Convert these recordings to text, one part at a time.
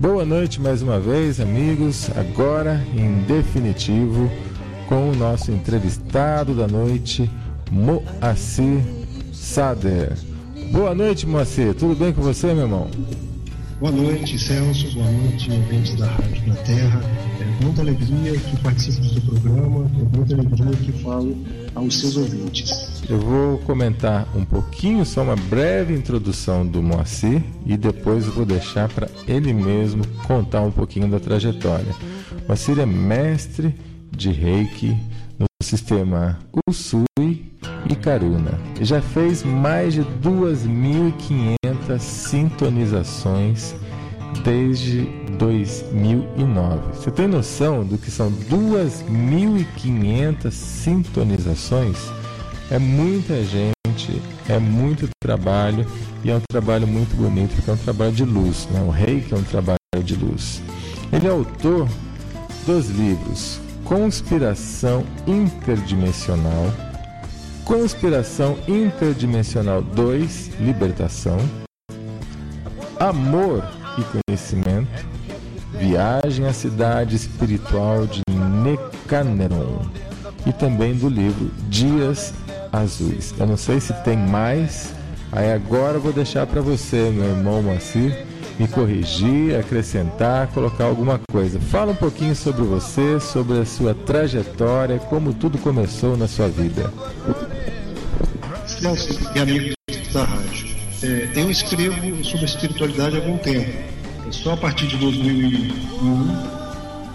Boa noite mais uma vez, amigos. Agora, em definitivo, com o nosso entrevistado da noite, Moacir Sader. Boa noite, Moacir. Tudo bem com você, meu irmão? Boa noite, Celso. Boa noite, ouvintes da Rádio da Terra. É muita alegria que participo do programa, é muita alegria que falo aos seus ouvintes. Eu vou comentar um pouquinho, só uma breve introdução do Moacir e depois vou deixar para ele mesmo contar um pouquinho da trajetória. Moacir é mestre de Reiki no sistema Usui e Karuna. Já fez mais de 2.500 sintonizações desde 2009. Você tem noção do que são 2.500 sintonizações? É muita gente, é muito trabalho e é um trabalho muito bonito, porque é um trabalho de luz. Né? O reiki é um trabalho de luz. Ele é autor dos livros Conspiração Interdimensional, Conspiração Interdimensional 2, Libertação, Amor e Conhecimento, Viagem à Cidade Espiritual de Necaneron e também do livro Dias Azuis. Eu não sei se tem mais, aí agora eu vou deixar para você, meu irmão Moacir, me corrigir, acrescentar, colocar alguma coisa. Fala um pouquinho sobre você, sobre a sua trajetória, como tudo começou na sua vida. Celso e amigos da rádio, é, eu escrevo sobre espiritualidade há algum tempo. É só a partir de 2001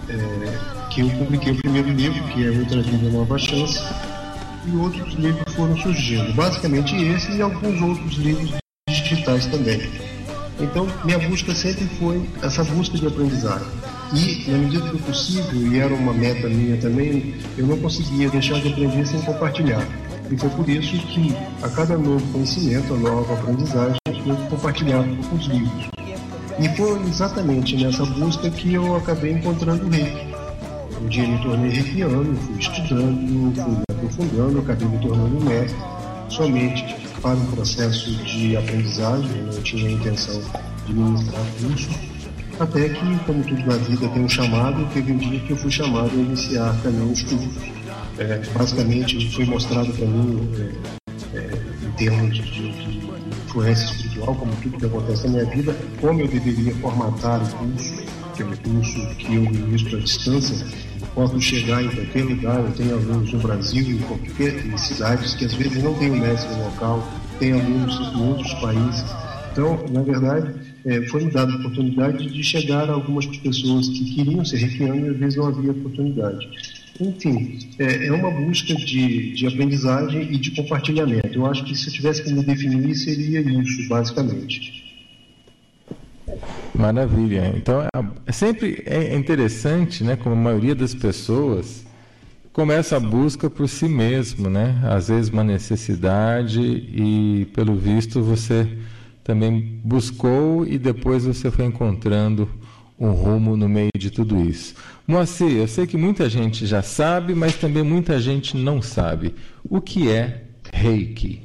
é, que eu publiquei o primeiro livro, que é Outra Vida Nova Chance, e outros livros foram surgindo. Basicamente esse e alguns outros livros digitais também. Então, minha busca sempre foi essa busca de aprendizagem. E, na medida do possível, e era uma meta minha também, eu não conseguia deixar de aprender sem compartilhar. E foi por isso que, a cada novo conhecimento, a nova aprendizagem, eu compartilhava com os livros. E foi exatamente nessa busca que eu acabei encontrando o reiki. Um dia me tornei reikiano, fui estudando, fui me aprofundando, acabei me tornando mestre, somente para um processo de aprendizagem, não tinha a intenção de ministrar curso, até que, como tudo na vida tem um chamado, teve um dia que eu fui chamado a iniciar também os cursos. É, basicamente, foi mostrado para mim, é, é, em termos de, de, influência espiritual, como tudo que acontece na minha vida, como eu deveria formatar o curso, que é um curso que eu ministro à distância, posso chegar em qualquer lugar, eu tenho alunos no Brasil, em qualquer cidades que às vezes não tem um mestre local, tem alunos em outros países. Então, na verdade, é, foi me dada a oportunidade de chegar a algumas pessoas que queriam ser reikiano e às vezes não havia oportunidade. Enfim, é, é uma busca de, de aprendizagem e de compartilhamento. Eu acho que se eu tivesse me definir, seria isso, basicamente. Maravilha. Então, é, é sempre é interessante, né, como a maioria das pessoas começa a busca por si mesmo, né? Às vezes uma necessidade e, pelo visto, você também buscou e depois você foi encontrando um rumo no meio de tudo isso. Moacir, eu sei que muita gente já sabe, mas também muita gente não sabe. O que é Reiki?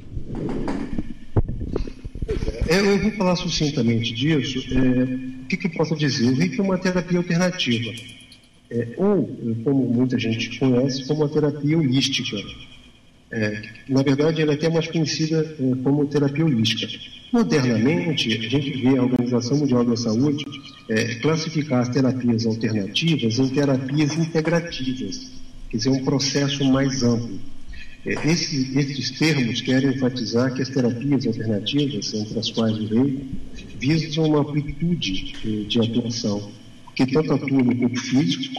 É, eu vou falar sucintamente disso. É, o que, que, eu posso dizer? O Reiki é uma terapia alternativa, é, ou, como muita gente conhece, como uma terapia holística. É, na verdade, ela é até mais conhecida é, como terapia holística. Modernamente, a gente vê a Organização Mundial da Saúde é, classificar as terapias alternativas em terapias integrativas, quer dizer, um processo mais amplo. É, esse, esses termos querem enfatizar que as terapias alternativas, entre as quais o rei, visam uma amplitude de, de atuação, que tanto atua no corpo físico,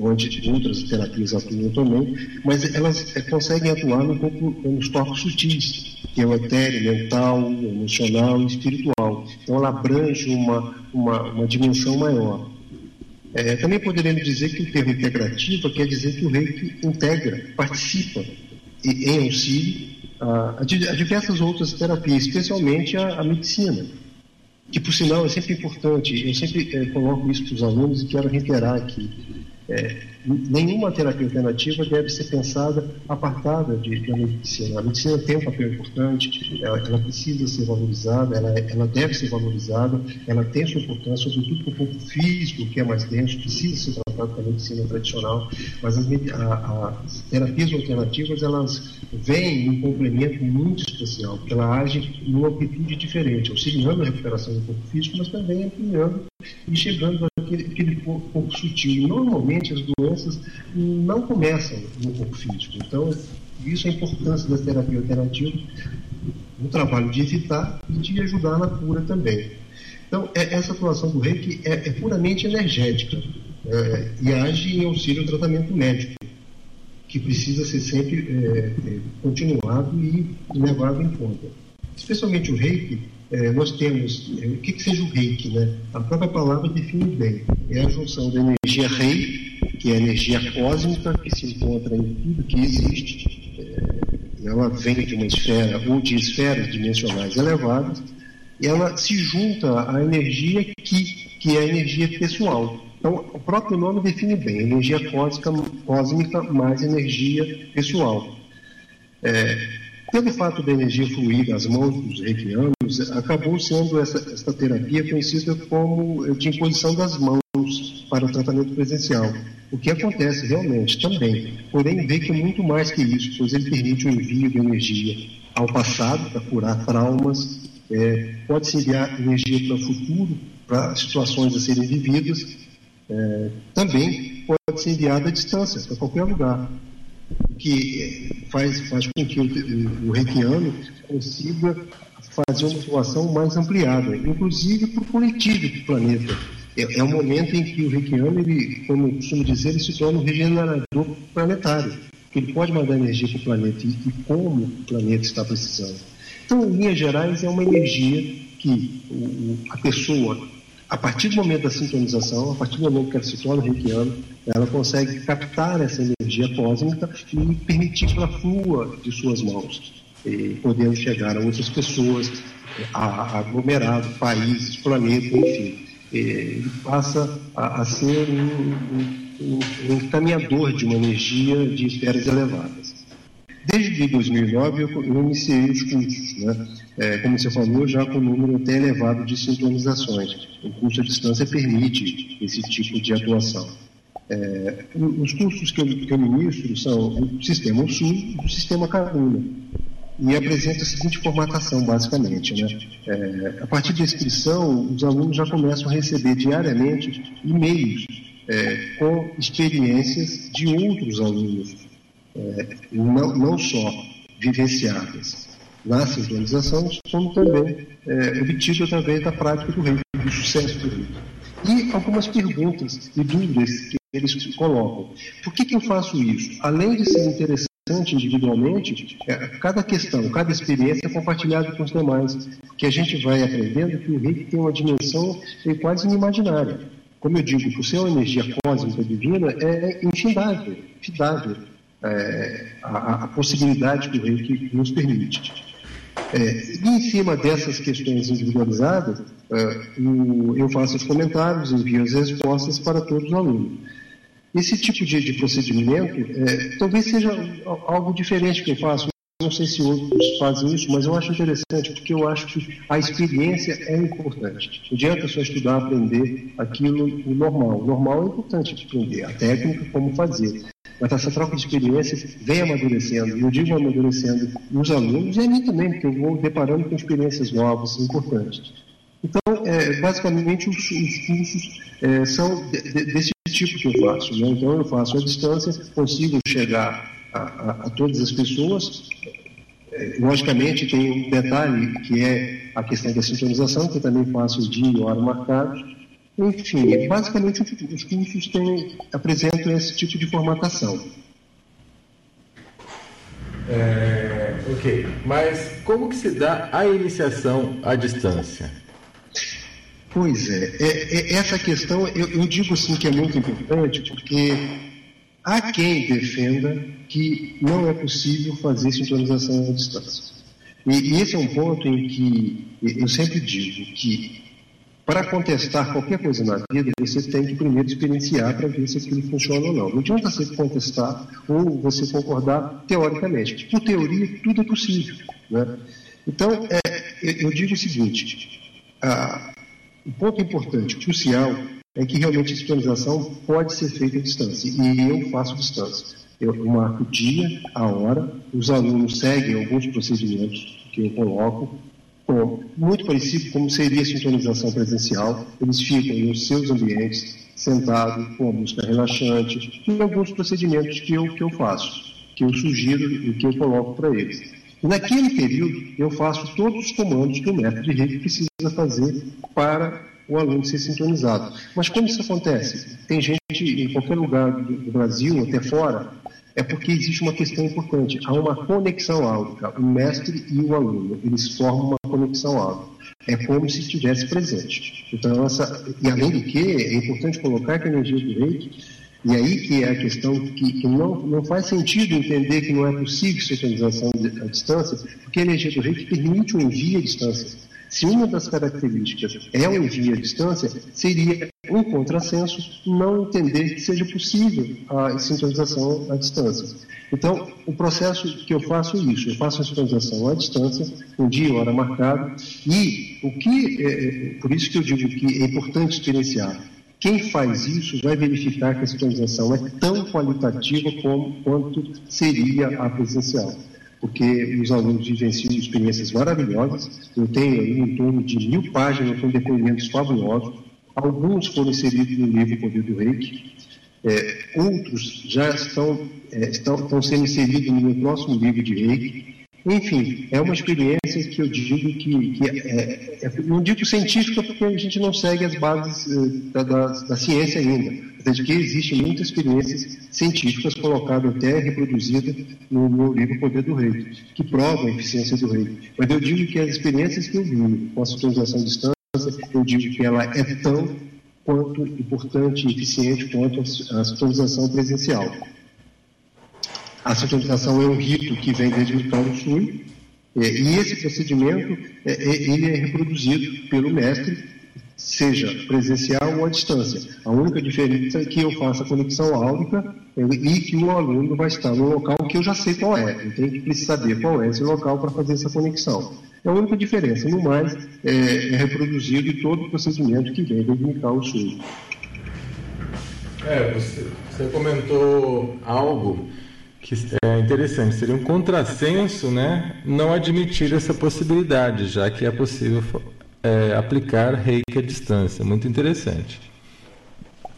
onde outras terapias atuam também, mas elas é, conseguem atuar no corpo, nos corpos sutis, que é o etéreo, mental, emocional e espiritual. Então ela abrange uma, uma, uma dimensão maior. É, também poderemos dizer que o termo integrativa quer dizer que o reiki integra, participa em auxílio a, a, diversas outras terapias, especialmente a, a, medicina, que por sinal é sempre importante. Eu sempre é, coloco isso para os alunos e quero reiterar aqui. É, nenhuma terapia alternativa deve ser pensada apartada de, da medicina. A medicina tem um papel importante, ela, ela precisa ser valorizada, ela, ela, deve ser valorizada, ela tem sua importância, sobretudo para o corpo físico, que é mais denso, precisa ser tratado com a medicina tradicional, mas as, a, as terapias alternativas, elas vêm em um complemento muito especial, porque ela age numa amplitude diferente, auxiliando a recuperação do corpo físico, mas também ampliando e chegando àquele, àquele corpo sutil. Normalmente as doenças não começam no corpo físico. Então, isso é a importância da terapia alternativa, no trabalho de evitar e de ajudar na cura também. Então, é, essa atuação do reiki é, é puramente energética é, e age em auxílio ao tratamento médico, que precisa ser sempre é, é, continuado e levado em conta. Especialmente o reiki, é, nós temos, é, o que, que seja o reiki, né? A própria palavra define bem, é a junção da energia rei, que é a energia cósmica, que se encontra em tudo que existe, é, ela vem de uma esfera ou de esferas dimensionais elevadas, e ela se junta à energia que, que é a energia pessoal. Então, o próprio nome define bem, energia cósmica, cósmica mais energia pessoal. É, pelo fato da energia fluir nas mãos dos reikianos, acabou sendo essa, terapia conhecida como de imposição das mãos para o tratamento presencial. O que acontece realmente também, porém vê que é muito mais que isso, pois ele permite o envio de energia ao passado para curar traumas, é, pode-se enviar energia para o futuro, para situações a serem vividas, é, também pode ser enviada à distância, para qualquer lugar que faz, faz com que o, o reikiano consiga fazer uma atuação mais ampliada, inclusive para o coletivo do planeta. É, é um momento em que o reikiano, ele, como eu costumo dizer, ele se torna um regenerador planetário, ele pode mandar energia para o planeta e, e como o planeta está precisando. Então, em linhas gerais, é uma energia que o, a pessoa a partir do momento da sintonização, a partir do momento que ela se torna reikiano, ela consegue captar essa energia cósmica e permitir que ela flua de suas mãos, podendo chegar a outras pessoas, a, aglomerado, países, planeta, enfim. Ele passa a, a ser um, um, um encaminhador de uma energia de esferas elevadas. Desde 2009 eu, iniciei os cursos, né? É, como você falou, já com um número até elevado de sintonizações. O curso à distância permite esse tipo de atuação. É, os cursos que eu, que eu ministro são o Sistema Sul e o Sistema Caruna. E apresenta a seguinte formatação, basicamente. Né? É, a partir da inscrição, os alunos já começam a receber diariamente e-mails é, com experiências de outros alunos é, não, não só vivenciadas na sintonização, como também é, obtido através da prática do reiki, do sucesso do reiki. E algumas perguntas e dúvidas que eles colocam. Por que, que eu faço isso? Além de ser interessante individualmente, é, cada questão, cada experiência é compartilhada com os demais, que a gente vai aprendendo que o reiki tem uma dimensão quase inimaginária. Como eu digo, por ser uma energia cósmica divina, é infindável, infindável é, a, a, possibilidade que o reiki nos permite. É, e em cima dessas questões individualizadas, é, eu faço os comentários, envio as respostas para todos os alunos. Esse tipo de, de procedimento é, talvez seja algo diferente que eu faço. Não sei se outros fazem isso, mas eu acho interessante, porque eu acho que a experiência é importante. Não adianta só estudar, aprender aquilo normal. O normal é importante aprender, a técnica, como fazer mas essa troca de experiências vem amadurecendo. Eu digo amadurecendo nos alunos e a mim também, porque eu vou deparando com experiências novas, importantes. Então, é, basicamente, os, os cursos é, são de, de, desse tipo que eu faço. Né? Então, eu faço à distância, consigo chegar a, a, a todas as pessoas. É, logicamente, tem um detalhe que é a questão da sintonização, que eu também faço dia e hora marcados enfim, basicamente os cursos têm, apresentam esse tipo de formatação. É, ok, mas como que se dá a iniciação à distância? Pois é, é, é essa questão eu, eu, digo assim que é muito importante porque há quem defenda que não é possível fazer sintonização à distância. E, e esse é um ponto em que eu sempre digo que para contestar qualquer coisa na vida, você tem que primeiro experienciar para ver se aquilo funciona ou não. Não adianta você contestar ou você concordar teoricamente. Por teoria, tudo é possível. Né? Então, é, eu digo o seguinte: ah, o ponto importante, crucial, é que realmente a sintonização pode ser feita à distância, e eu faço distância. Eu marco o dia, a hora, os alunos seguem alguns procedimentos que eu coloco, muito parecido como seria a sintonização presencial. Eles ficam nos seus ambientes, sentados, com a música relaxante, e alguns procedimentos que eu, que eu faço, que eu sugiro e que eu coloco para eles. Naquele período, eu faço todos os comandos que o método de rede precisa fazer para o aluno ser sintonizado. Mas como isso acontece? Tem gente em qualquer lugar do Brasil, até fora, é porque existe uma questão importante. Há uma conexão áudica. O mestre e o aluno, eles formam uma conexão áudica. É como se estivesse presente. Então, essa, e além do que, é importante colocar que a energia do reiki, e aí que é a questão que, que não, não faz sentido entender que não é possível sincronização à distância, porque a energia do reiki permite o envio à distância. Se uma das características é o envio à distância, seria um contrassenso não entender que seja possível a sintonização à distância. Então, o processo que eu faço é isso, eu faço a sintonização à distância, um dia, hora marcada, e o que, é, é, por isso que eu digo que é importante experienciar, quem faz isso vai verificar que a sintonização é tão qualitativa como, quanto seria a presencial porque os alunos vivenciam experiências maravilhosas. Eu tenho aí em torno de mil páginas com depoimentos fabulosos. Alguns foram inseridos no livro Poder do Reiki, é, outros já estão, é, estão, estão sendo inseridos no meu próximo livro de Reiki. Enfim, é uma experiência que eu digo que, que é, é, não digo científica porque a gente não segue as bases é, da, da, da ciência ainda, de que existem muitas experiências científicas colocadas até reproduzidas no meu livro Poder do Rei, que provam a eficiência do rei. Mas eu digo que as experiências que eu vi com a sintonização à distância, eu digo que ela é tão quanto importante e eficiente quanto a sintonização presencial. A sintonização é um rito que vem desde o Paulo Sul, e esse procedimento é, ele é reproduzido pelo mestre seja presencial ou à distância. A única diferença é que eu faço a conexão áudica e que o aluno vai estar no local que eu já sei qual é. Eu tenho que saber qual é esse local para fazer essa conexão. É a única diferença. No mais, é, é reproduzido todo o procedimento que vem do o SUS. É, você, você comentou algo que é interessante, seria um contrassenso, né, não admitir essa possibilidade, já que é possível é, aplicar reiki à distância. Muito interessante.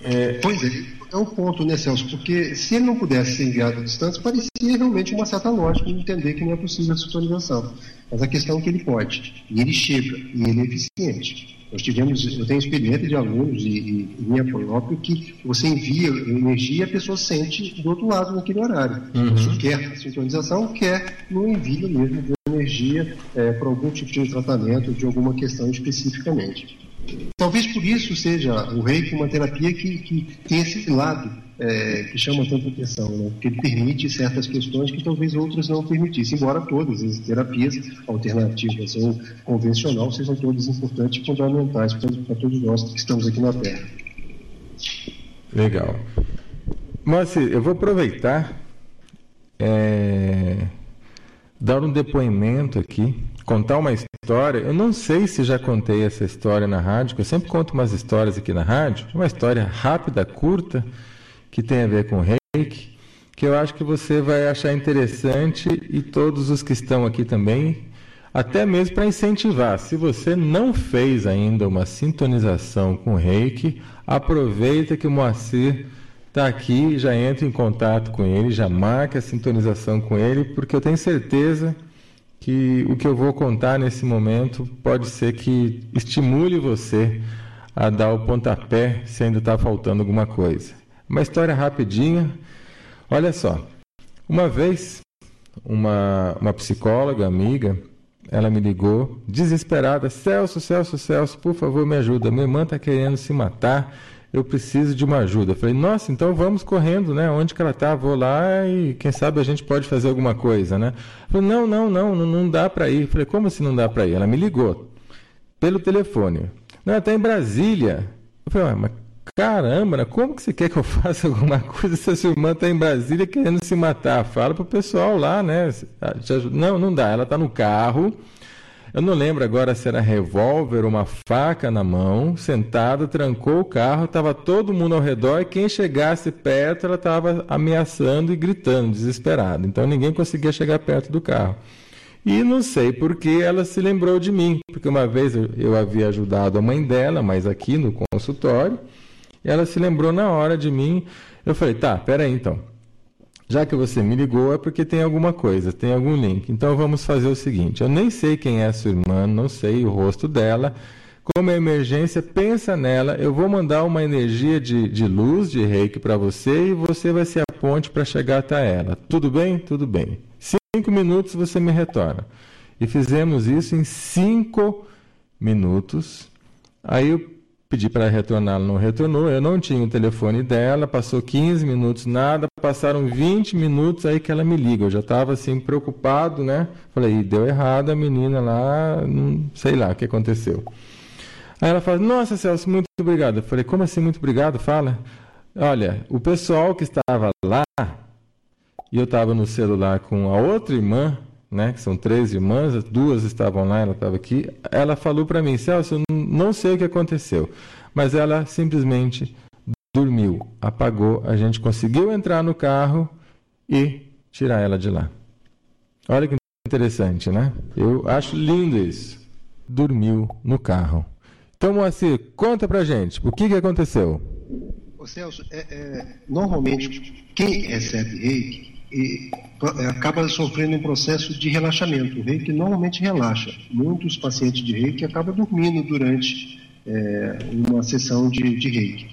É... Pois é, é um ponto, né, Celso? Porque se ele não pudesse ser enviado à distância, parecia realmente uma certa lógica de entender que não é possível a sintonização. Mas a questão é que ele pode, e ele chega, e ele é eficiente. Nós tivemos, eu tenho experiência de alunos e, e minha própria que você envia energia e a pessoa sente do outro lado naquele horário. Uhum. Você quer sintonização, quer no envio mesmo de energia é, para algum tipo de tratamento de alguma questão especificamente. Talvez por isso seja o reiki uma terapia que, que tem esse lado é, que chama tanta atenção, né? porque ele permite certas questões que talvez outras não permitissem, embora todas as terapias alternativas ou convencional sejam todas importantes e fundamentais para todos nós que estamos aqui na Terra. Legal. Mas eu vou aproveitar é, dar um depoimento aqui, contar uma história. Eu não sei se já contei essa história na rádio, eu sempre conto umas histórias aqui na rádio, uma história rápida, curta, que tem a ver com reiki, que eu acho que você vai achar interessante e todos os que estão aqui também, até mesmo para incentivar. Se você não fez ainda uma sintonização com reiki, aproveita que o Moacir está aqui, já entra em contato com ele, já marca a sintonização com ele, porque eu tenho certeza que o que eu vou contar nesse momento pode ser que estimule você a dar o pontapé se ainda está faltando alguma coisa. Uma história rapidinha. Olha só, uma vez uma, uma psicóloga amiga, ela me ligou desesperada, Celso, Celso, Celso, por favor me ajuda, minha irmã está querendo se matar, eu preciso de uma ajuda. Eu falei, nossa, então vamos correndo, né? Onde que ela está? Vou lá e quem sabe a gente pode fazer alguma coisa, né? Falei, não, não, não, não, dá para ir. Eu falei, como assim não dá para ir? Ela me ligou pelo telefone. Não, está em Brasília. Eu falei, mas caramba, né? como que você quer que eu faça alguma coisa se a sua irmã está em Brasília querendo se matar? Fala pro pessoal lá, né? Não, não dá. Ela está no carro. Eu não lembro agora se era revólver ou uma faca na mão, sentada, trancou o carro, estava todo mundo ao redor e quem chegasse perto ela estava ameaçando e gritando, desesperada. Então ninguém conseguia chegar perto do carro. E não sei por que ela se lembrou de mim, porque uma vez eu, havia ajudado a mãe dela, mas aqui no consultório, ela se lembrou na hora de mim. Eu falei, tá, peraí então. Já que você me ligou é porque tem alguma coisa, tem algum link. Então vamos fazer o seguinte: eu nem sei quem é a sua irmã, não sei o rosto dela. Como é emergência, pensa nela. Eu vou mandar uma energia de, de luz, de reiki para você e você vai ser a ponte para chegar até ela. Tudo bem? Tudo bem. Cinco minutos você me retorna. E fizemos isso em cinco minutos. Aí eu Pedi para retornar, ela não retornou. Eu não tinha o telefone dela, passou 15 minutos, nada, passaram 20 minutos aí que ela me liga. Eu já estava assim preocupado, né? Falei, deu errado a menina lá, não sei lá o que aconteceu. Aí ela fala: Nossa, Celso, muito obrigado. Eu falei: Como assim, muito obrigado? Fala. Olha, o pessoal que estava lá, e eu estava no celular com a outra irmã, né, que são três irmãs, duas estavam lá, ela estava aqui. Ela falou para mim, Celso, eu não sei o que aconteceu, mas ela simplesmente dormiu, apagou. A gente conseguiu entrar no carro e tirar ela de lá. Olha que interessante, né? Eu acho lindo isso. Dormiu no carro. Então, Moacir, conta pra gente, o que, que aconteceu? Ô Celso, é, é, normalmente quem recebe reiki e é, acaba sofrendo um processo de relaxamento. O reiki normalmente relaxa. Muitos pacientes de reiki acabam dormindo durante é, uma sessão de, de reiki.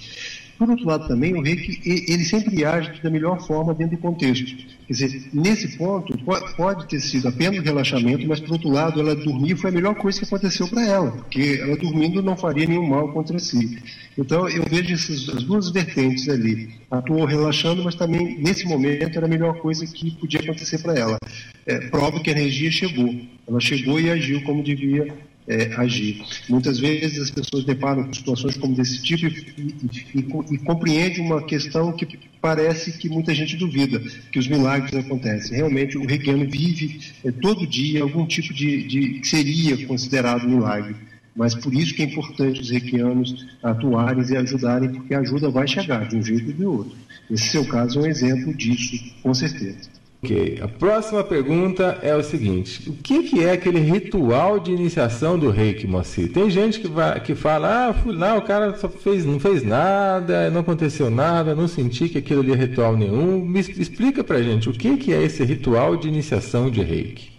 Por outro lado, também, o reiki, ele sempre age da melhor forma dentro do contexto. Quer dizer, nesse ponto, pode ter sido apenas relaxamento, mas, por outro lado, ela dormir foi a melhor coisa que aconteceu para ela, porque ela dormindo não faria nenhum mal contra si. Então, eu vejo essas as duas vertentes ali. Atuou relaxando, mas também, nesse momento, era a melhor coisa que podia acontecer para ela. É, prova que a energia chegou. Ela chegou e agiu como devia é, agir. Muitas vezes as pessoas deparam com situações como desse tipo e, e, e, e compreendem uma questão que parece que muita gente duvida, que os milagres acontecem. Realmente o reikiano vive é, todo dia algum tipo de, de que seria considerado milagre. Mas por isso que é importante os reikianos atuarem e ajudarem, porque a ajuda vai chegar de um jeito ou de outro. Esse seu caso é um exemplo disso, com certeza. Ok, a próxima pergunta é o seguinte: o que, que é aquele ritual de iniciação do reiki, Moacir? Tem gente que, vai, que fala, ah, fui lá, o cara só fez, não fez nada, não aconteceu nada, não senti que aquilo ali é ritual nenhum. Me explica pra gente, o que, que é esse ritual de iniciação de reiki?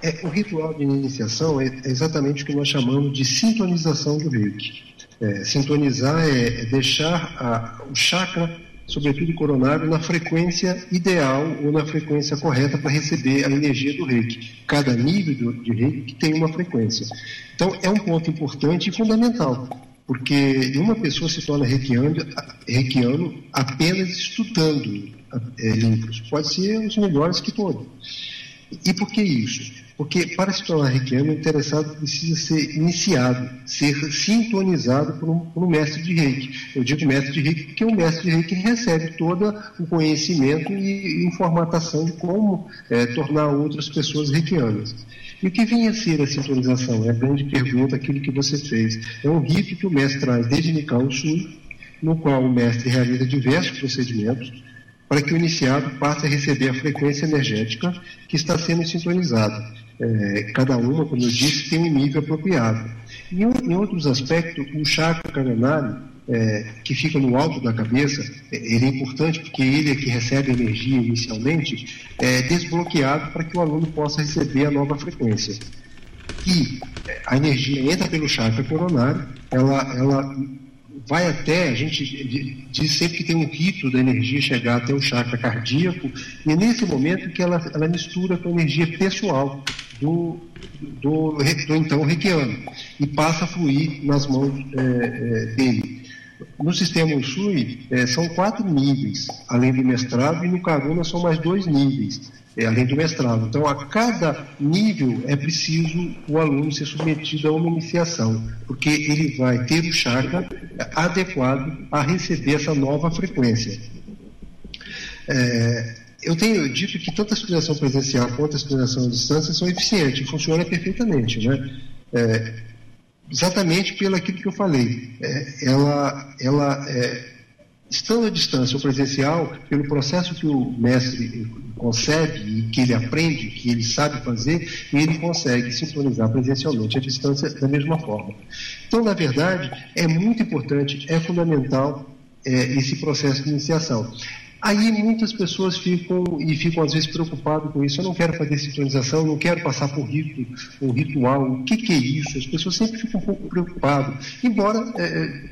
É, o ritual de iniciação é exatamente o que nós chamamos de sintonização do reiki. É, sintonizar é, é deixar a, o chakra sobretudo coronário, na frequência ideal ou na frequência correta para receber a energia do reiki. Cada nível de reiki tem uma frequência. Então, é um ponto importante e fundamental, porque uma pessoa se torna reikiano, reikiano apenas estudando é. Pode ser os melhores que todos. E por que isso? Porque para se tornar reikiano, o interessado precisa ser iniciado, ser sintonizado por um, por um, mestre de reiki. Eu digo mestre de reiki porque o mestre de reiki recebe todo o conhecimento e informação de como é, tornar outras pessoas reikianas. E o que vinha a ser a sintonização? É a grande pergunta, aquilo que você fez. É um rito que o mestre traz desde Nikao Sul, no qual o mestre realiza diversos procedimentos, para que o iniciado passe a receber a frequência energética que está sendo sintonizada. É, cada uma, como eu disse, tem um nível apropriado. E em outros aspectos, o chakra coronário, é, que fica no alto da cabeça, é, ele é importante porque ele é que recebe energia inicialmente, é desbloqueado para que o aluno possa receber a nova frequência. E é, a energia entra pelo chakra coronário, ela, ela vai até, a gente diz sempre que tem um rito da energia chegar até o chakra cardíaco, e é nesse momento que ela, ela mistura com a energia pessoal do, do, do então reikiano e passa a fluir nas mãos é, é, dele. No sistema Usui, é, são quatro níveis, além do mestrado, e no Karuna são mais dois níveis. é, além do mestrado. Então, a cada nível é preciso o aluno ser submetido a uma iniciação, porque ele vai ter o chakra adequado a receber essa nova frequência. É, eu tenho dito que tanto a estudionação presencial quanto a estudionação à distância são eficientes, funcionam perfeitamente, né? É, exatamente pelo aquilo que eu falei. É, ela, ela é, estando à distância ou presencial, pelo processo que o mestre consegue e que ele aprende, que ele sabe fazer, ele consegue sincronizar presencialmente à distância da mesma forma. Então, na verdade, é muito importante, é fundamental é, esse processo de iniciação. Aí muitas pessoas ficam e ficam às vezes preocupadas com isso. Eu não quero fazer sincronização, não quero passar por rito, um ritual. O que, que é isso? As pessoas sempre ficam um pouco preocupadas. Embora é,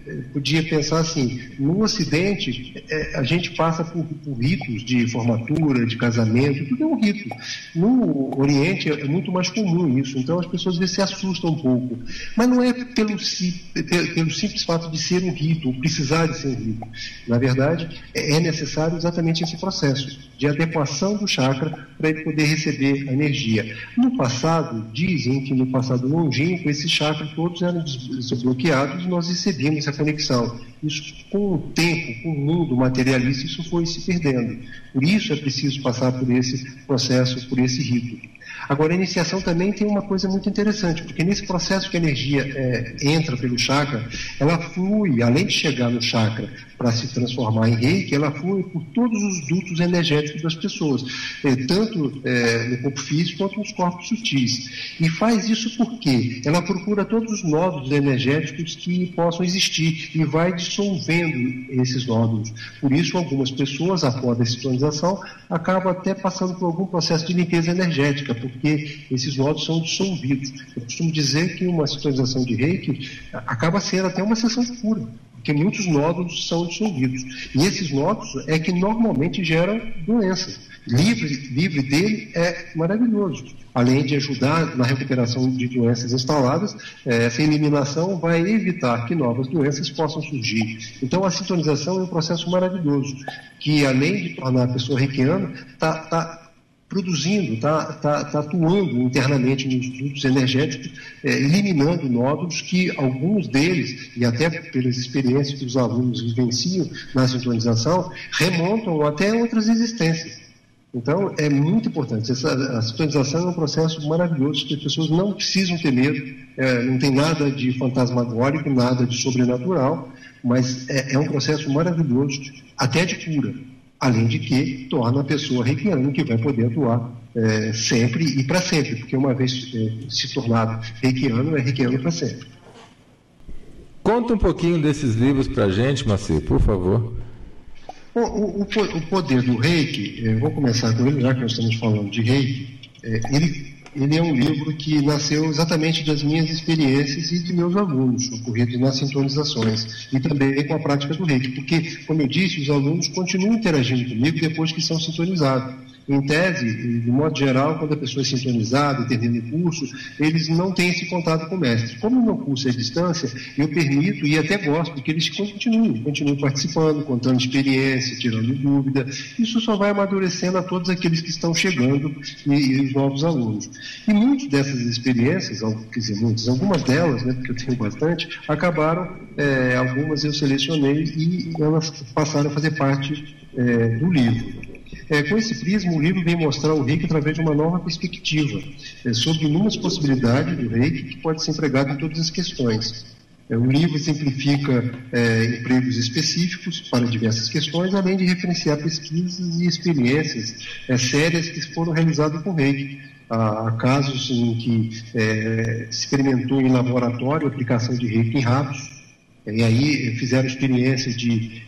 é, podia pensar assim, no Ocidente é, a gente passa por, por, ritos de formatura, de casamento, tudo é um rito. No Oriente é muito mais comum isso. Então as pessoas às vezes se assustam um pouco. Mas não é pelo, pelo simples fato de ser um rito, ou precisar de ser um rito. Na verdade, é necessário exatamente esse processo de adequação do chakra para ele poder receber a energia. No passado, dizem que no passado longínquo, esses chakras todos eram desbloqueados e nós recebíamos essa conexão. Isso, com o tempo, com o mundo materialista, isso foi se perdendo. Por isso é preciso passar por esse processo, por esse rito. Agora, a iniciação também tem uma coisa muito interessante, porque nesse processo que a energia é, entra pelo chakra, ela flui, além de chegar no chakra para se transformar em reiki, ela flui por todos os dutos energéticos das pessoas, é, tanto é, no corpo físico quanto nos corpos sutis. E faz isso porque ela procura todos os nódulos energéticos que possam existir e vai dissolvendo esses nódulos. Por isso, algumas pessoas, após a sintonização, acabam até passando por algum processo de limpeza energética, porque esses nódulos são dissolvidos. Eu costumo dizer que uma sintonização de reiki acaba sendo até uma sessão de cura, porque muitos nódulos são dissolvidos. E esses nódulos é que normalmente geram doenças. Livre, livre dele é maravilhoso. Além de ajudar na recuperação de doenças instaladas, eh, essa eliminação vai evitar que novas doenças possam surgir. Então, a sintonização é um processo maravilhoso, que além de tornar a pessoa reikiana, está tá produzindo, está tá, tá atuando internamente nos dutos energéticos, é, eliminando nódulos que alguns deles, e até pelas experiências que os alunos vivenciam na sintonização, remontam até outras existências. Então, é muito importante. Essa, a sintonização é um processo maravilhoso que as pessoas não precisam ter medo, é, não tem nada de fantasmagórico, nada de sobrenatural, mas é, é um processo maravilhoso, até de cura além de que torna a pessoa reikiano que vai poder atuar é, sempre e para sempre, porque uma vez é, se tornado reikiano, é reikiano para sempre. Conta um pouquinho desses livros para a gente, Macê, por favor. O, o, o, poder do reiki, é, vou começar com ele, já que nós estamos falando de reiki, é, ele ele é um livro que nasceu exatamente das minhas experiências e de meus alunos, ocorridos nas sintonizações, e também com a prática do reiki, porque, como eu disse, os alunos continuam interagindo comigo depois que são sintonizados. Em tese, de modo geral, quando a pessoa é sintonizada e termina o curso, eles não têm esse contato com o mestre. Como o meu curso é à distância, eu permito e até gosto que eles continuem, continuem participando, contando experiência, tirando dúvida. Isso só vai amadurecendo a todos aqueles que estão chegando e, e os novos alunos. E muitas dessas experiências, quer dizer, muitas, algumas delas, né, porque eu tenho bastante, acabaram, é, algumas eu selecionei e elas passaram a fazer parte é, do livro. É, com esse prisma, o livro vem mostrar o reiki através de uma nova perspectiva, é, sobre inúmeras possibilidades do reiki que pode ser empregado em todas as questões. É, o livro simplifica é, empregos específicos para diversas questões, além de referenciar pesquisas e experiências é, sérias que foram realizadas com reiki. Há, casos em que é, experimentou em laboratório a aplicação de reiki em ratos, e aí fizeram experiência de,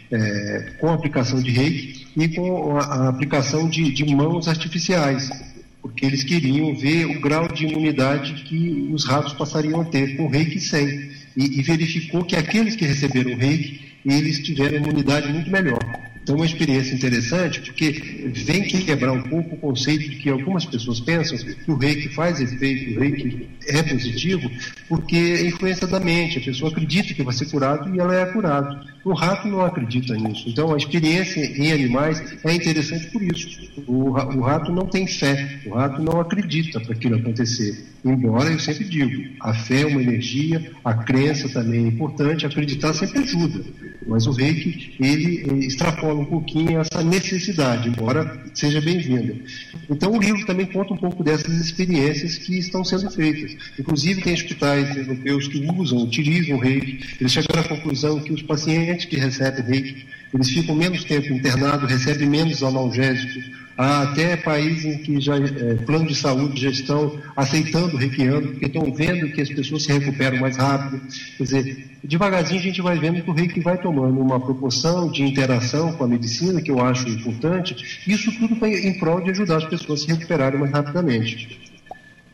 com a aplicação de reiki e com a, aplicação de, de, mãos artificiais, porque eles queriam ver o grau de imunidade que os ratos passariam a ter com reiki sem. E, e verificou que aqueles que receberam reiki, eles tiveram imunidade muito melhor. Então, uma experiência interessante, porque vem quebrar um pouco o conceito de que algumas pessoas pensam que o reiki faz efeito, o reiki é positivo, porque é influência da mente. A pessoa acredita que vai ser curado e ela é curada. O rato não acredita nisso. Então, a experiência em animais é interessante por isso. O, o rato não tem fé, o rato não acredita para aquilo acontecer. Embora eu sempre digo, a fé é uma energia, a crença também é importante, acreditar sempre ajuda. Mas o reiki, ele extrapola um pouquinho essa necessidade, embora seja bem-vinda. Então o livro também conta um pouco dessas experiências que estão sendo feitas. Inclusive tem hospitais europeus que usam, utilizam o reiki. Eles chegaram à conclusão que os pacientes que recebem reiki, eles ficam menos tempo internados, recebem menos analgésicos, Há até países em que já é, plano de saúde já estão aceitando reikiano, porque estão vendo que as pessoas se recuperam mais rápido. Quer dizer, devagarzinho a gente vai vendo que o reiki vai tomando uma proporção de interação com a medicina, que eu acho importante. Isso tudo em prol de ajudar as pessoas a se recuperarem mais rapidamente.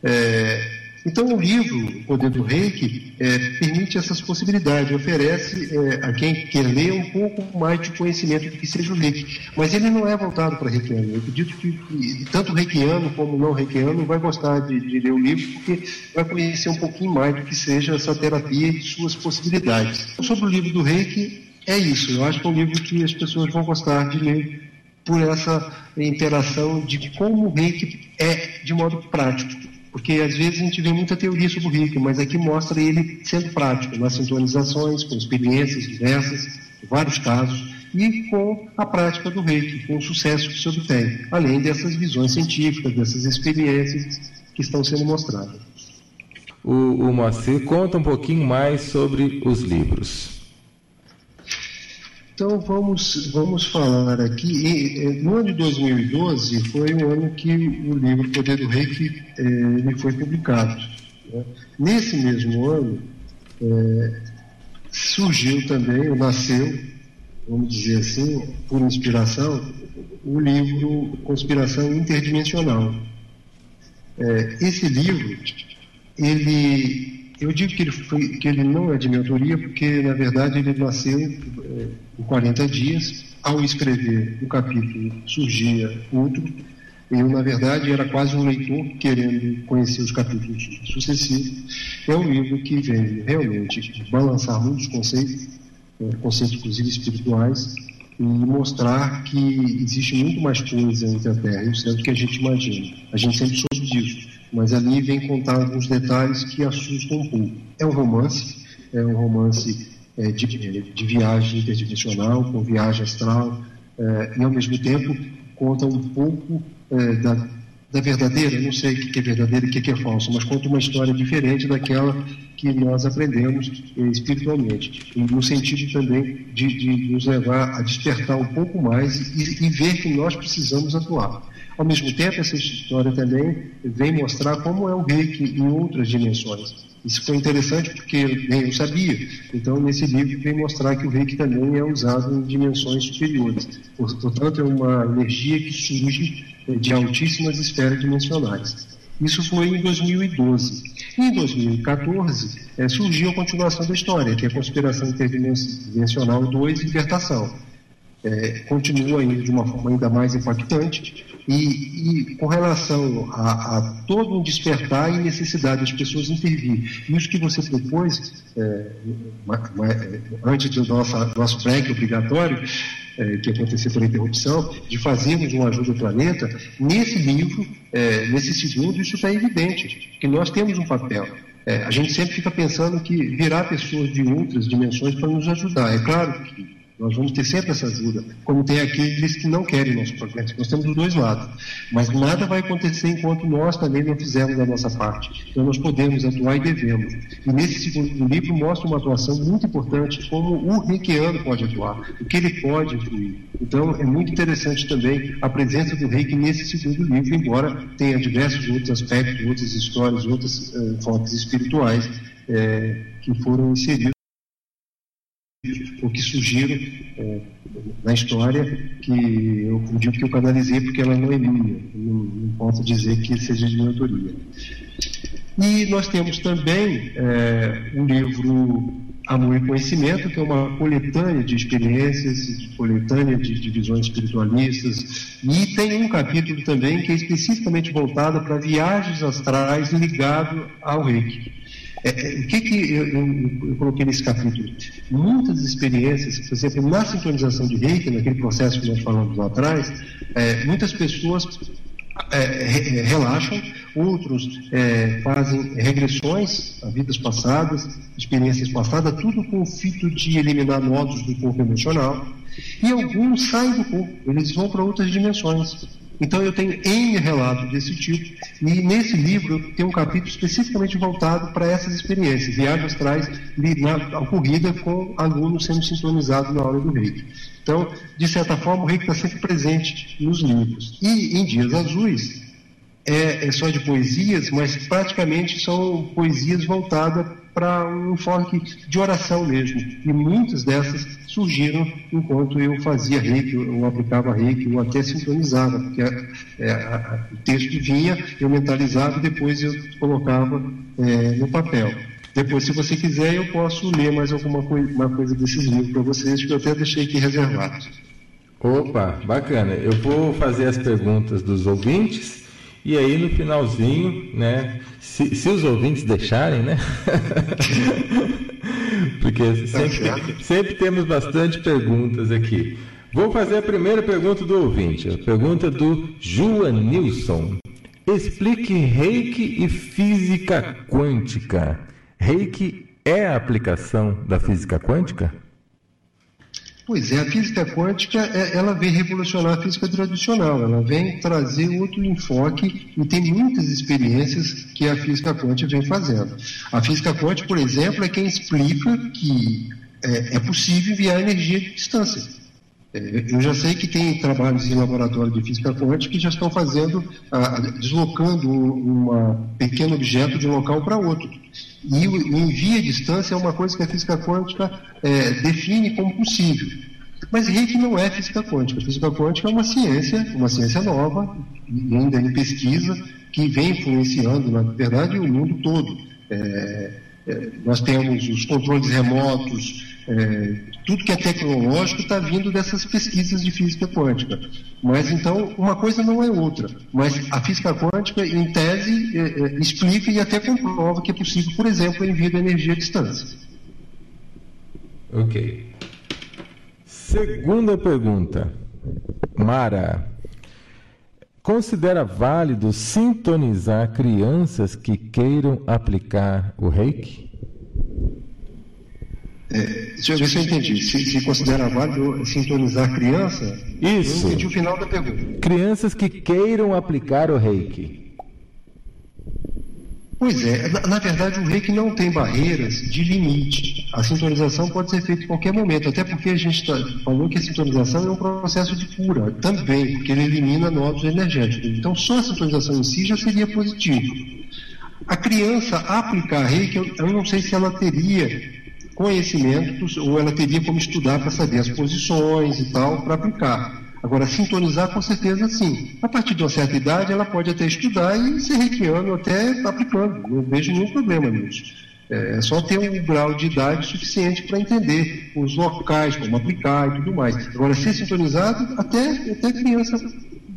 É, então, o livro, O Poder do Reiki, é, permite essas possibilidades, oferece é, a quem quer ler um pouco mais de conhecimento do que seja o Reiki. Mas ele não é voltado para reikiano. Eu acredito que, que tanto reikiano como não reikiano vai gostar de, de, ler o livro, porque vai conhecer um pouquinho mais do que seja essa terapia e suas possibilidades. Sobre o livro do Reiki, é isso. Eu acho que é um livro que as pessoas vão gostar de ler por essa interação de como o Reiki é de modo prático. Porque às vezes a gente vê muita teoria sobre o reiki, mas aqui mostra ele sendo prático, nas sintonizações, com experiências diversas, vários casos, e com a prática do reiki, com o sucesso que se obtém, além dessas visões científicas, dessas experiências que estão sendo mostradas. O, o Moacir conta um pouquinho mais sobre os livros. Então vamos, vamos falar aqui. no ano de 2012 foi o ano que o livro Poder do Reiki eh, foi publicado. Né? Nesse mesmo ano eh, surgiu também, ou nasceu, vamos dizer assim, por inspiração, o livro Conspiração Interdimensional. Eh, esse livro, ele eu digo que ele, foi, que ele não é de minha autoria porque, na verdade, ele nasceu em 40 dias. Ao escrever o capítulo, surgia outro. Eu, na verdade, era quase um leitor querendo conhecer os capítulos sucessivos. É um livro que vem realmente balançar muitos conceitos, é, conceitos inclusive espirituais, e mostrar que existe muito mais coisa entre a Terra e o céu do que a gente imagina. A gente sempre mas ali vem contar alguns detalhes que assustam um pouco. É um romance, é um romance é, de, de, viagem interdimensional, com viagem astral, é, e ao mesmo tempo conta um pouco é, da, da verdadeira, não sei o que é verdadeiro e o que é falso, mas conta uma história diferente daquela que nós aprendemos é, espiritualmente, no sentido também de, de, nos levar a despertar um pouco mais e, e ver que nós precisamos atuar. Ao mesmo tempo, essa história também vem mostrar como é o reiki em outras dimensões. Isso foi interessante porque nem eu sabia. Então, nesse livro, vem mostrar que o reiki também é usado em dimensões superiores. Portanto, é uma energia que surge eh, de altíssimas esferas dimensionais. Isso foi em 2012. Em 2014, é, surgiu a continuação da história, que é a Conspiração Interdimensional 2, Libertação. É, continua ainda de uma forma ainda mais impactante, e, e com relação a, a, todo um despertar e necessidade das pessoas intervir. Isso que você propôs, é, é, antes do nosso, nosso break obrigatório, é, que aconteceu pela interrupção, de fazermos uma ajuda ao planeta, nesse livro, é, nesse segundo, isso está evidente, que nós temos um papel. É, a gente sempre fica pensando que virá pessoas de outras dimensões para nos ajudar. É claro que nós vamos ter sempre essa ajuda, como tem aqueles que não querem nosso progresso. Nós temos os dois lados. Mas nada vai acontecer enquanto nós também não fizermos a nossa parte. Então nós podemos atuar e devemos. E nesse segundo livro mostra uma atuação muito importante, como o reikiano pode atuar, o que ele pode influir. Então é muito interessante também a presença do reiki nesse segundo livro, embora tenha diversos outros aspectos, outras histórias, outros uh, foques espirituais eh, que foram inseridos o que surgiram é, na história que eu digo que eu canalizei porque ela não é minha, não, não posso dizer que seja de minha autoria. E nós temos também é, um livro Amor e Conhecimento, que é uma coletânea de experiências, coletânea de, de visões espiritualistas, e tem um capítulo também que é especificamente voltado para viagens astrais ligado ao reiki. O que, que eu, eu, eu, coloquei nesse capítulo? Muitas experiências, por exemplo, na sintonização de reiki, naquele processo que nós falamos lá atrás, é, muitas pessoas é, é relaxam, outros é, fazem regressões a vidas passadas, experiências passadas, tudo com o fito de eliminar nódulos do corpo emocional. E alguns saem do corpo, eles vão para outras dimensões. Então eu tenho N relatos desse tipo, e nesse livro tem um capítulo especificamente voltado para essas experiências, viagens astrais na ocorrida com alunos sendo sintonizados na hora do reiki. Então, de certa forma, o reiki está sempre presente nos livros. E em Dias Azuis, é, é só de poesias, mas praticamente são poesias voltadas para um enfoque de oração mesmo. E muitas dessas surgiram enquanto eu fazia reiki, ou aplicava reiki, ou até sintonizava, porque é, a, o texto vinha, eu mentalizava e depois eu colocava é, no papel. Depois, se você quiser, eu posso ler mais alguma coisa, coisa desses livros para vocês, que eu até deixei aqui reservado. Opa, bacana. Eu vou fazer as perguntas dos ouvintes e aí no finalzinho, né? Se, se os ouvintes deixarem, né? Porque tá sempre, sempre temos bastante perguntas aqui. Vou fazer a primeira pergunta do ouvinte, a pergunta do Nilson. Explique reiki e física quântica. Reiki é a aplicação da física quântica? Pois é, a física quântica é, ela vem revolucionar a física tradicional, ela vem trazer outro enfoque e tem muitas experiências que a física quântica vem fazendo. A física quântica, por exemplo, é quem explica que é, é possível enviar energia de distância. É, eu já sei que tem trabalhos em laboratório de física quântica que já estão fazendo, deslocando um pequeno objeto de um local para outro. E o envio à distância é uma coisa que a física quântica é, define como possível. Mas Reiki não é física quântica. A física quântica é uma ciência, uma ciência nova, ainda em pesquisa, que vem influenciando, na verdade, o mundo todo. É, é, nós temos os controles remotos, é, tudo que é tecnológico está vindo dessas pesquisas de física quântica. Mas então, uma coisa não é outra. Mas a física quântica, em tese, é, é, explica e até comprova que é possível, por exemplo, envio de energia à distância. Ok. Segunda pergunta. Mara. Considera válido sintonizar crianças que queiram aplicar o reiki? É, deixa eu ver se eu entendi. Se, se considera válido sintonizar criança? Isso. Eu entendi o final da pergunta. Crianças que queiram aplicar o reiki. Pois é, na, na, verdade o reiki não tem barreiras de limite. A sintonização pode ser feita em qualquer momento, até porque a gente tá, falou que a sintonização é um processo de cura também, porque ele elimina nódulos energéticos. Então só a sintonização em si já seria positivo. A criança aplicar reiki, eu, eu não sei se ela teria conhecimentos, ou ela teria como estudar para saber as posições e tal, para aplicar. Agora, sintonizar, com certeza, sim. A partir de uma certa idade, ela pode até estudar e ser reikiano até aplicando. Não vejo nenhum problema nisso. É, é só ter um grau de idade suficiente para entender os locais, como aplicar e tudo mais. Agora, ser sintonizado, até, até criança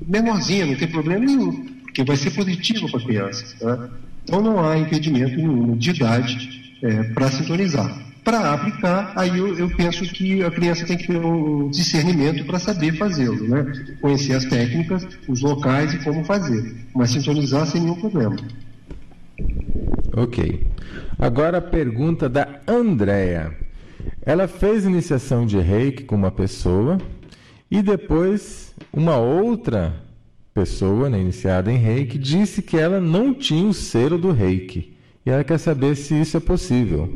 menorzinha, não tem problema nenhum, porque vai ser positivo para a criança. Tá? Então, não há impedimento nenhum de idade é, para sintonizar para aplicar, aí eu, eu, penso que a criança tem que ter um discernimento para saber fazê-lo, né? Conhecer as técnicas, os locais e como fazer, mas sintonizar sem nenhum problema. Ok. Agora a pergunta da Andrea. Ela fez iniciação de reiki com uma pessoa e depois uma outra pessoa, né, iniciada em reiki, disse que ela não tinha o selo do reiki. E ela quer saber se isso é possível.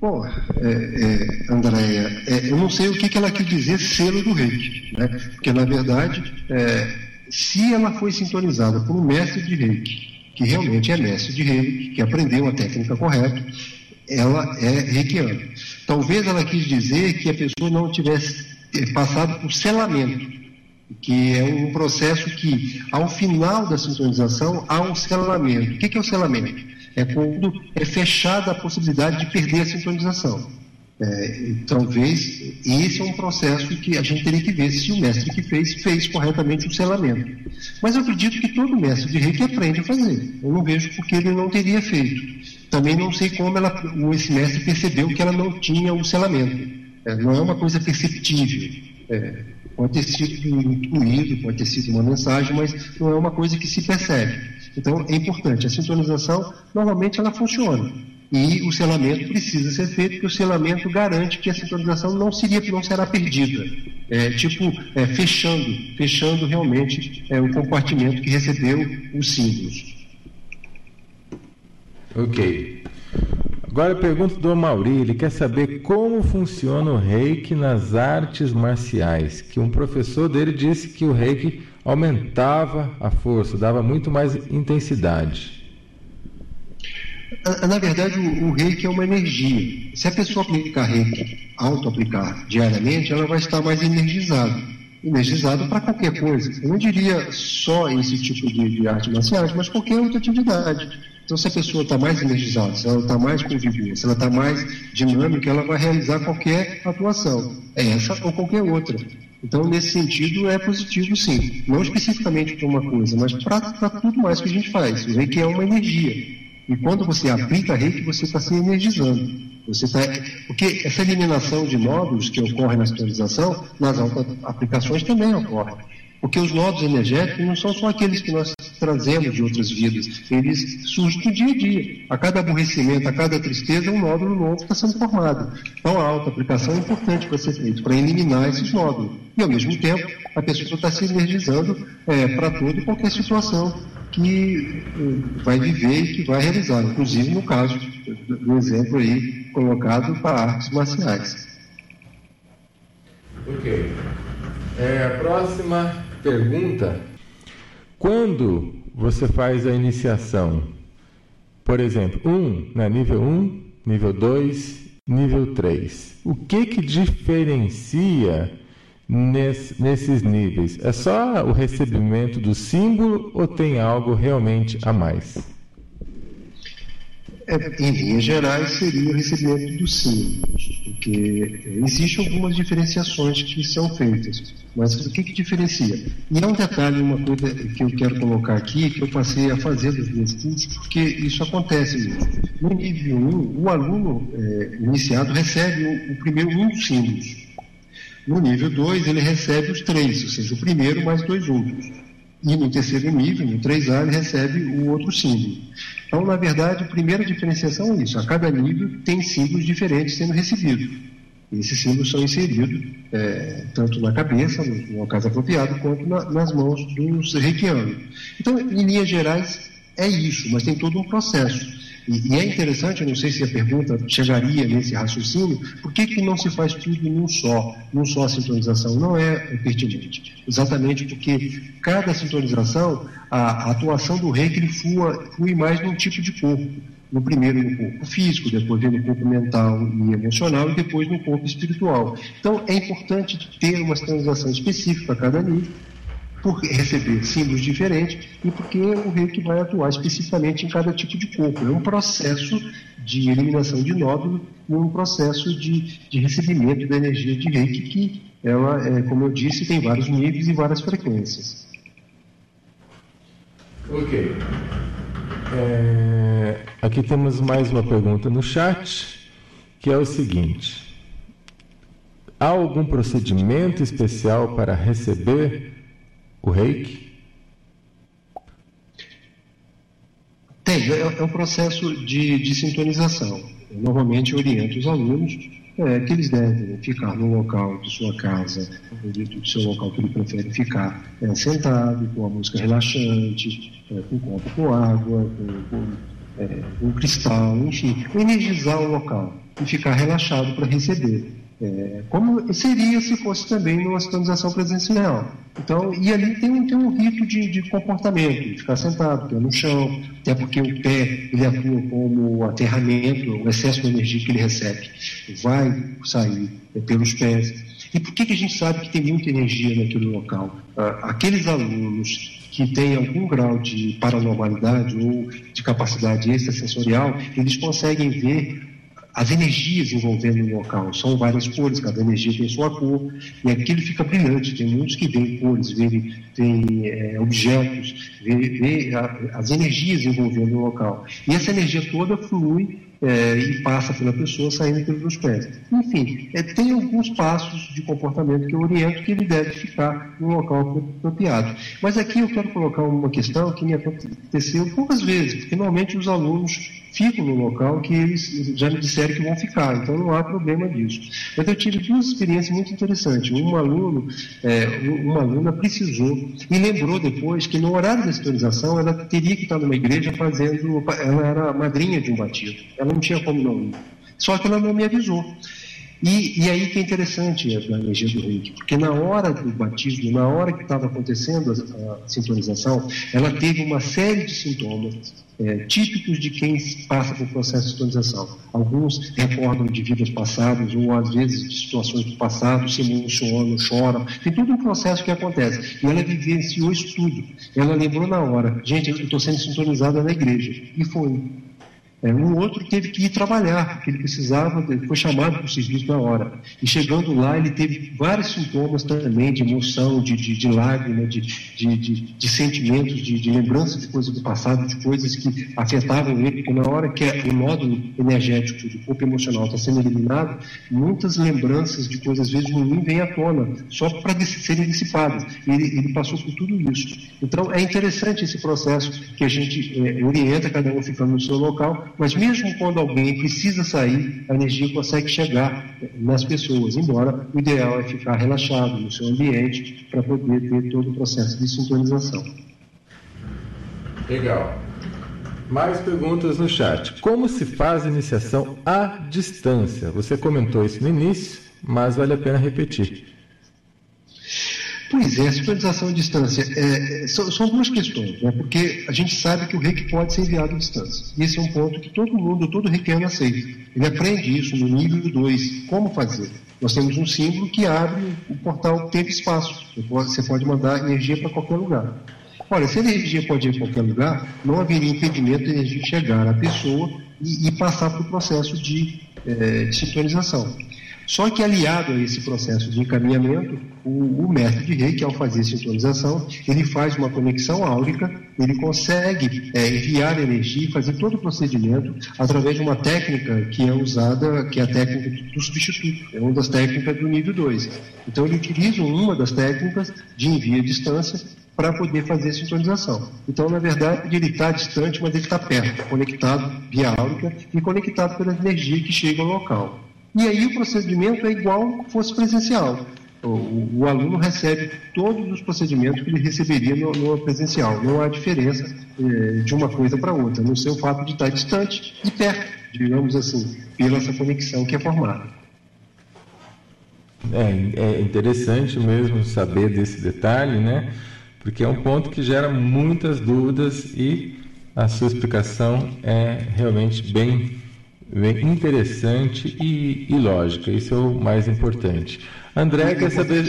Bom, é, é, Andréia, é, eu não sei o que, que ela quis dizer selo do reiki, né? porque na verdade, é, se ela foi sintonizada por um mestre de reiki, que realmente é mestre de reiki, que aprendeu a técnica correta, ela é reikiana. Talvez ela quis dizer que a pessoa não tivesse é, passado por selamento, que é um processo que, ao final da sintonização, há um selamento. O que é o selamento? É quando é fechada a possibilidade de perder a sintonização. É, talvez esse é um processo que a gente teria que ver se o mestre que fez, fez corretamente o selamento. Mas eu acredito que todo mestre de reiki aprende a fazer. Eu não vejo porque ele não teria feito. Também não sei como ela, esse mestre percebeu que ela não tinha o selamento. É, não é uma coisa perceptível. É, pode ter sido intuído, pode ter sido uma mensagem, mas não é uma coisa que se percebe. Então é importante. A sintonização normalmente ela funciona e o selamento precisa ser feito, porque o selamento garante que a sintonização não, seria, não será perdida. É, tipo, é, fechando, fechando realmente é, o compartimento que recebeu os símbolos. Ok. Agora a pergunta do Mauri, ele quer saber como funciona o reiki nas artes marciais, que um professor dele disse que o reiki aumentava a força, dava muito mais intensidade. Na verdade, o, o reiki é uma energia. Se a pessoa aplicar reiki, auto-aplicar diariamente, ela vai estar mais energizada. Energizada para qualquer coisa. Eu não diria só esse tipo de, de arte marciais, mas qualquer outra atividade. Então, se a pessoa está mais energizada, se ela está mais convivida, se ela está mais dinâmica, ela vai realizar qualquer atuação. É essa ou qualquer outra. Então, nesse sentido, é positivo sim. Não especificamente para uma coisa, mas para tudo mais que a gente faz. O reiki é uma energia. E quando você aplica reiki, você está se energizando. Você tá, porque essa eliminação de nódulos que ocorre na sintonização, nas aplicações também ocorre. Porque os nódulos energéticos não são só aqueles que nós trazemos de outras vidas, eles surgem no dia a dia. A cada aborrecimento, a cada tristeza, um nódulo novo está sendo formado. Então a alta aplicação é importante para ser feito, para eliminar esses nódulos. E ao mesmo tempo, a pessoa está se energizando é, para toda e qualquer situação que eh, vai viver e que vai realizar, inclusive no caso do exemplo aí colocado para artes marciais. Ok. É, a próxima pergunta: quando você faz a iniciação, por exemplo, um, né, nível 1, um, nível 2, nível 3, o que que diferencia nesse, nesses níveis? É só o recebimento do símbolo ou tem algo realmente a mais? É, em linhas gerais, seria o recebimento dos símbolos, porque existem algumas diferenciações que são feitas, mas o que, que diferencia? E há um detalhe, uma coisa que eu quero colocar aqui, que eu passei a fazer dos meus cursos, porque isso acontece mesmo. No nível 1, o aluno é, iniciado recebe o, o primeiro um dos símbolos, no nível 2, ele recebe os três, ou seja, o primeiro mais dois outros. E no terceiro nível, no 3A, ele recebe o outro símbolo. Então, na verdade, a primeira diferenciação é isso. A cada nível tem símbolos diferentes sendo recebidos. Esses símbolos são inseridos é, tanto na cabeça, no, caso apropriado, quanto na, nas mãos dos reikianos. Então, em linhas gerais, é isso, mas tem todo um processo. E, e, é interessante, eu não sei se a pergunta chegaria nesse raciocínio, por que, que não se faz tudo num só, num só sintonização? Não é pertinente. Exatamente porque cada sintonização, a, a atuação do rei que ele flua, flui mais num tipo de corpo. No primeiro no corpo físico, depois no corpo mental e emocional e depois no corpo espiritual. Então é importante ter uma sintonização específica para cada nível por receber símbolos diferentes e porque o reiki vai atuar especificamente em cada tipo de corpo. É um processo de eliminação de nódulo e um processo de, de recebimento da energia de reiki que ela, é, como eu disse, tem vários níveis e várias frequências. Ok. É, aqui temos mais uma pergunta no chat, que é o seguinte. Há algum procedimento especial para receber o reiki? Tem, é, é um processo de, de sintonização. Eu normalmente oriento os alunos é, que eles devem ficar no local de sua casa, do seu local que ele prefere ficar é, sentado, com a música relaxante, é, com um copo com água, com, com é, um cristal, enfim, energizar o local e ficar relaxado para receber. É, como seria se fosse também numa sintonização presencial. Então, e ali tem, tem um rito de, de comportamento, de ficar sentado, pé no chão, até porque o pé ele atua como aterramento, o excesso de energia que ele recebe vai sair é, pelos pés. E por que, que a gente sabe que tem muita energia naquele local? Ah, aqueles alunos que têm algum grau de paranormalidade ou de capacidade extrasensorial, eles conseguem ver as energias envolvendo o local. São várias cores, cada energia tem sua cor, e aquilo fica brilhante. Tem muitos que veem cores, veem, é, objetos, veem, as energias envolvendo o local. E essa energia toda flui é, e passa pela pessoa saindo pelos pés. Enfim, é, tem alguns passos de comportamento que eu oriento que ele deve ficar no local apropriado. Mas aqui eu quero colocar uma questão que me aconteceu poucas vezes, porque normalmente os alunos ficam no local que eles já me disseram que vão ficar, então não há problema disso. Eu tive duas experiências muito interessantes. Um aluno, é, uma aluna precisou e lembrou depois que no horário da sintonização ela teria que estar numa igreja fazendo, ela era madrinha de um batido, ela não tinha como não ir. Só que ela não me avisou. E, e, aí que é interessante a energia do reiki, porque na hora do batismo, na hora que estava acontecendo a, a, sintonização, ela teve uma série de sintomas é, típicos de quem passa por processo de sintonização. Alguns recordam de vidas passadas, ou às vezes de situações do passado, se emocionam, choram. Tem todo um processo que acontece. E ela vivenciou isso tudo. Ela lembrou na hora: gente, eu estou sendo sintonizada na igreja. E foi. É, um outro teve que ir trabalhar, porque ele precisava, ele foi chamado para o serviço na hora. E chegando lá, ele teve vários sintomas também de emoção, de, de, de lágrima, de, de, de, de sentimentos, de, de lembranças de coisas do passado, de coisas que afetavam ele, porque na hora que o módulo energético do corpo emocional está sendo eliminado, muitas lembranças de coisas, às vezes, ruins vêm à tona, só para serem dissipadas. Ele, ele passou por tudo isso. Então, é interessante esse processo que a gente é, orienta cada um ficando no seu local, mas mesmo quando alguém precisa sair, a energia consegue chegar nas pessoas, embora o ideal é ficar relaxado no seu ambiente para poder ter todo o processo de sintonização. Legal. Mais perguntas no chat. Como se faz a iniciação à distância? Você comentou isso no início, mas vale a pena repetir. Pois é, a sincronização à distância. É, são, são, duas questões, né? porque a gente sabe que o reiki pode ser enviado à distância. E esse é um ponto que todo mundo, todo reikiano aceita. Ele aprende isso no nível 2, como fazer. Nós temos um símbolo que abre o portal Tempo Espaço. Você pode mandar energia para qualquer lugar. Olha, se a energia pode ir para qualquer lugar, não haveria impedimento de energia chegar à pessoa e, e passar para o processo de, é, de sintonização. Só que aliado a esse processo de encaminhamento, o, o mestre de reiki, ao fazer sintonização, ele faz uma conexão áurica, ele consegue é, enviar energia e fazer todo o procedimento através de uma técnica que é usada, que é a técnica do substituto, é uma das técnicas do nível 2. Então ele utiliza uma das técnicas de envio à distância para poder fazer a sintonização. Então, na verdade, ele está distante, mas ele está perto, conectado via áurica e conectado pela energia que chega ao local. E aí o procedimento é igual fosse presencial. O, o, aluno recebe todos os procedimentos que ele receberia no, no presencial. Não há diferença eh, de uma coisa para outra, no seu fato de estar distante e perto, digamos assim, pela essa conexão que é formada. É, é interessante mesmo saber desse detalhe, né? Porque é um ponto que gera muitas dúvidas e a sua explicação é realmente bem interessante e, e lógica. Isso é o mais importante. André quer saber.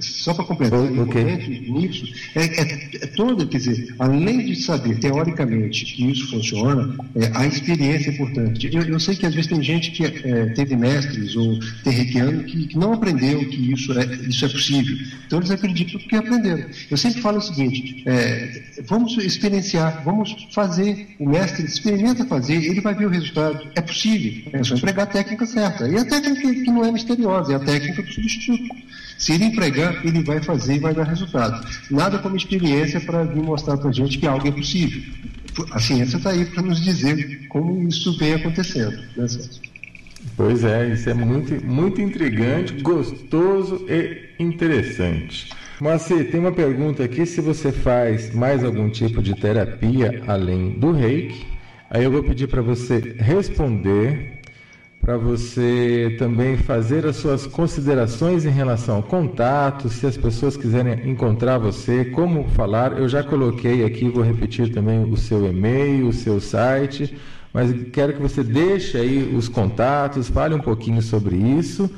Só para completar, importante nisso é, é, é toda, quer dizer, além de saber teoricamente que isso funciona, é, a experiência é importante. Eu, eu, sei que às vezes tem gente que é, teve mestres ou terriquiano que, que não aprendeu que isso é, isso é possível. Então eles acreditam que aprenderam. Eu sempre falo o seguinte: é, vamos experienciar, vamos fazer. O mestre experimenta fazer, ele vai ver o resultado. É possível. É só empregar a técnica certa. E a técnica que não é misteriosa, é a técnica do substituto. Se ele empregar, ele vai fazer e vai dar resultado. Nada como experiência para vir mostrar para a gente que algo é possível. A ciência está aí para nos dizer como isso vem acontecendo. Né, Pois é, isso é muito, muito intrigante, gostoso e interessante. Moacir, tem uma pergunta aqui: se você faz mais algum tipo de terapia além do reiki? Aí eu vou pedir para você responder para você também fazer as suas considerações em relação ao contato, se as pessoas quiserem encontrar você, como falar. Eu já coloquei aqui, vou repetir também o seu e-mail, o seu site, mas quero que você deixe aí os contatos, fale um pouquinho sobre isso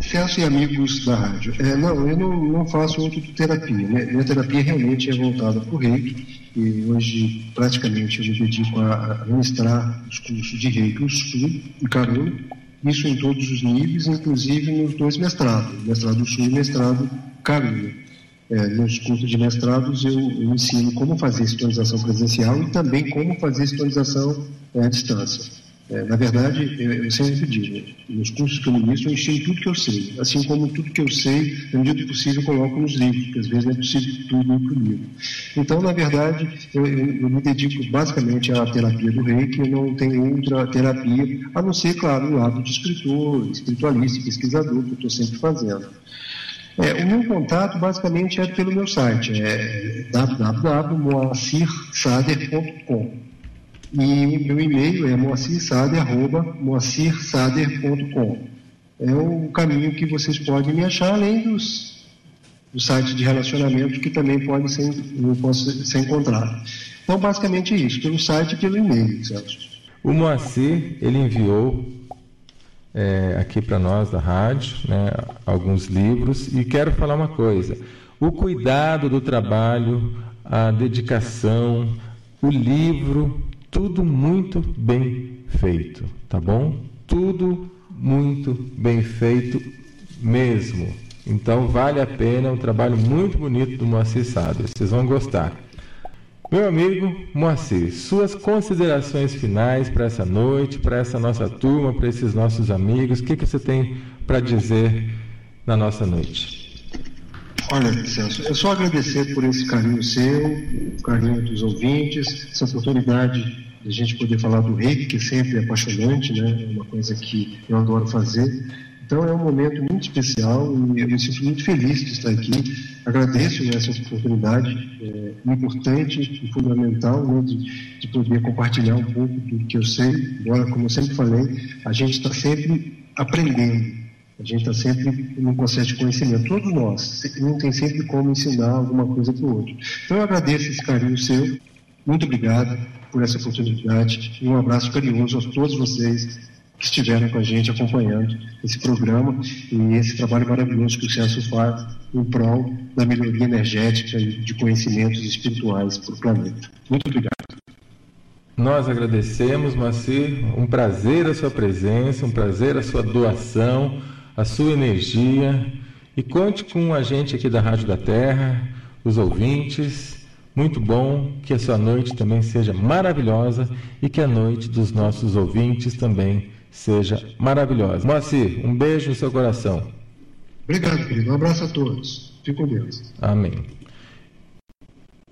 Celso e amigos da rádio. É, não, eu não, não faço autoterapia. Né? Minha terapia realmente é voltada para o reiki e hoje praticamente eu me dedico a, a ministrar os cursos de reiki, o sul e carona, isso em todos os níveis, inclusive nos dois mestrados, mestrado sul e mestrado carona. É, nos cursos de mestrados eu, eu, ensino como fazer sintonização presencial e também como fazer sintonização é, à distância. É, na verdade, eu, eu sempre digo, nos cursos que eu ministro, eu ensino tudo que eu sei. Assim como tudo que eu sei, na medida do possível, eu coloco nos livros, porque às vezes não é possível tudo ir para o livro. Então, na verdade, eu, eu, eu, me dedico basicamente à terapia do reiki, eu não tenho outra terapia, a não ser, claro, o lado de escritor, espiritualista, pesquisador, que eu estou sempre fazendo. É, o meu contato basicamente é pelo meu site, é www.moacirsader.com. E meu e-mail é moacirsader.com. É o caminho que vocês podem me achar, além dos, dos sites de relacionamento que também podem ser, posso ser encontrado. Então, basicamente é isso, pelo site e pelo e-mail, Celso. O Moacir, ele enviou é, aqui para nós da rádio né, alguns livros e quero falar uma coisa. O cuidado do trabalho, a dedicação, o livro tudo muito bem feito, tá bom? Tudo muito bem feito mesmo. Então vale a pena, um trabalho muito bonito do Moacir Sado. Vocês vão gostar. Meu amigo Moacir, suas considerações finais para essa noite, para essa nossa turma, para esses nossos amigos, o que, que você tem para dizer na nossa noite? Olha, Celso, é só agradecer por esse carinho seu, o carinho dos ouvintes, essa oportunidade de a gente poder falar do reiki, que sempre é apaixonante, né? É uma coisa que eu adoro fazer. Então é um momento muito especial e eu me sinto muito feliz de estar aqui. Agradeço né, essa oportunidade é, importante e fundamental né, de, de poder compartilhar um pouco do que eu sei. Embora, como eu sempre falei, a gente está sempre aprendendo. A gente está sempre num processo de conhecimento, todos nós. Um tem sempre como ensinar alguma coisa para o outro. Então eu agradeço esse carinho seu. Muito obrigado por essa oportunidade e um abraço carinhoso a todos vocês que estiveram com a gente acompanhando esse programa e esse trabalho maravilhoso que o Celso faz em prol da melhoria energética e de conhecimentos espirituais para o planeta. Muito obrigado. Nós agradecemos, Macir. Um prazer a sua presença, um prazer a sua doação a sua energia e conte com a gente aqui da Rádio da Terra, os ouvintes. Muito bom que a sua noite também seja maravilhosa e que a noite dos nossos ouvintes também seja maravilhosa. Moacir, um beijo no seu coração. Obrigado, querido. Um abraço a todos. Fique com Deus. Amém.